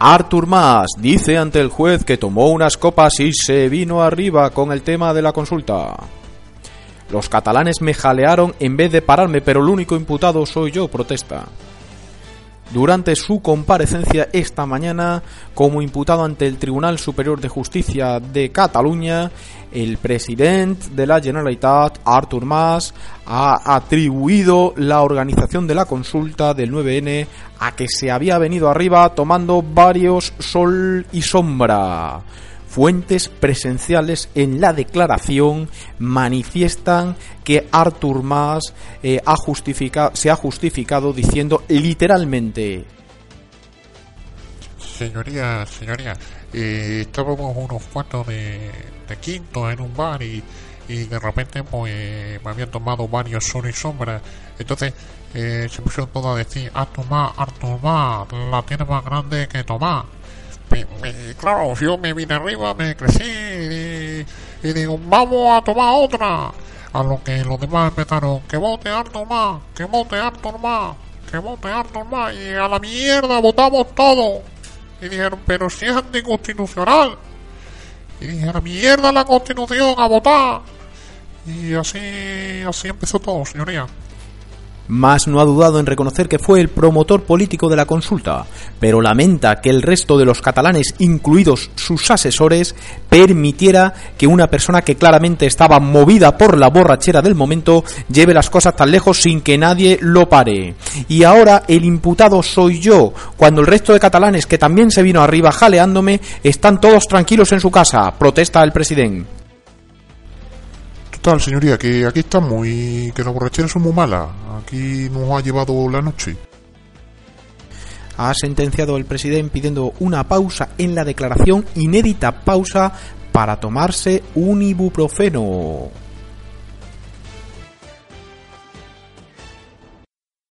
Artur Mas dice ante el juez que tomó unas copas y se vino arriba con el tema de la consulta. Los catalanes me jalearon en vez de pararme, pero el único imputado soy yo, protesta. Durante su comparecencia esta mañana como imputado ante el Tribunal Superior de Justicia de Cataluña, el presidente de la Generalitat, Artur Mas, ha atribuido la organización de la consulta del 9N a que se había venido arriba tomando varios sol y sombra. Fuentes presenciales en la declaración manifiestan que Artur Mas eh, se ha justificado diciendo literalmente Señoría, señoría, eh, estábamos unos cuantos de, quinto en un bar y, y de repente pues me habían tomado varios sol y sombra. Entonces eh, se pusieron todos a decir, Artur Mas, Artur Mas, la tiene más grande que Tomás. Me- claro, yo me vine arriba, me crecí y, digo, vamos a tomar otra. A lo que los demás empezaron, que vote Artur Mas, que vote Artur Mas, que vote Artur Mas. Y a la mierda votamos todo. Y dijeron, pero si es anticonstitucional. Y dije, a la mierda la constitución, a votar. Y así, así empezó todo, señoría. Mas no ha dudado en reconocer que fue el promotor político de la consulta, pero lamenta que el resto de los catalanes, incluidos sus asesores, permitiera que una persona que claramente estaba movida por la borrachera del momento lleve las cosas tan lejos sin que nadie lo pare. Y ahora el imputado soy yo, cuando el resto de catalanes que también se vino arriba jaleándome están todos tranquilos en su casa, protesta el presidente. Total, señoría, que aquí estamos y que la borrachera es muy mala. Aquí nos ha llevado la noche. ha sentenciado el presidente pidiendo una pausa en la declaración, inédita pausa para tomarse un ibuprofeno.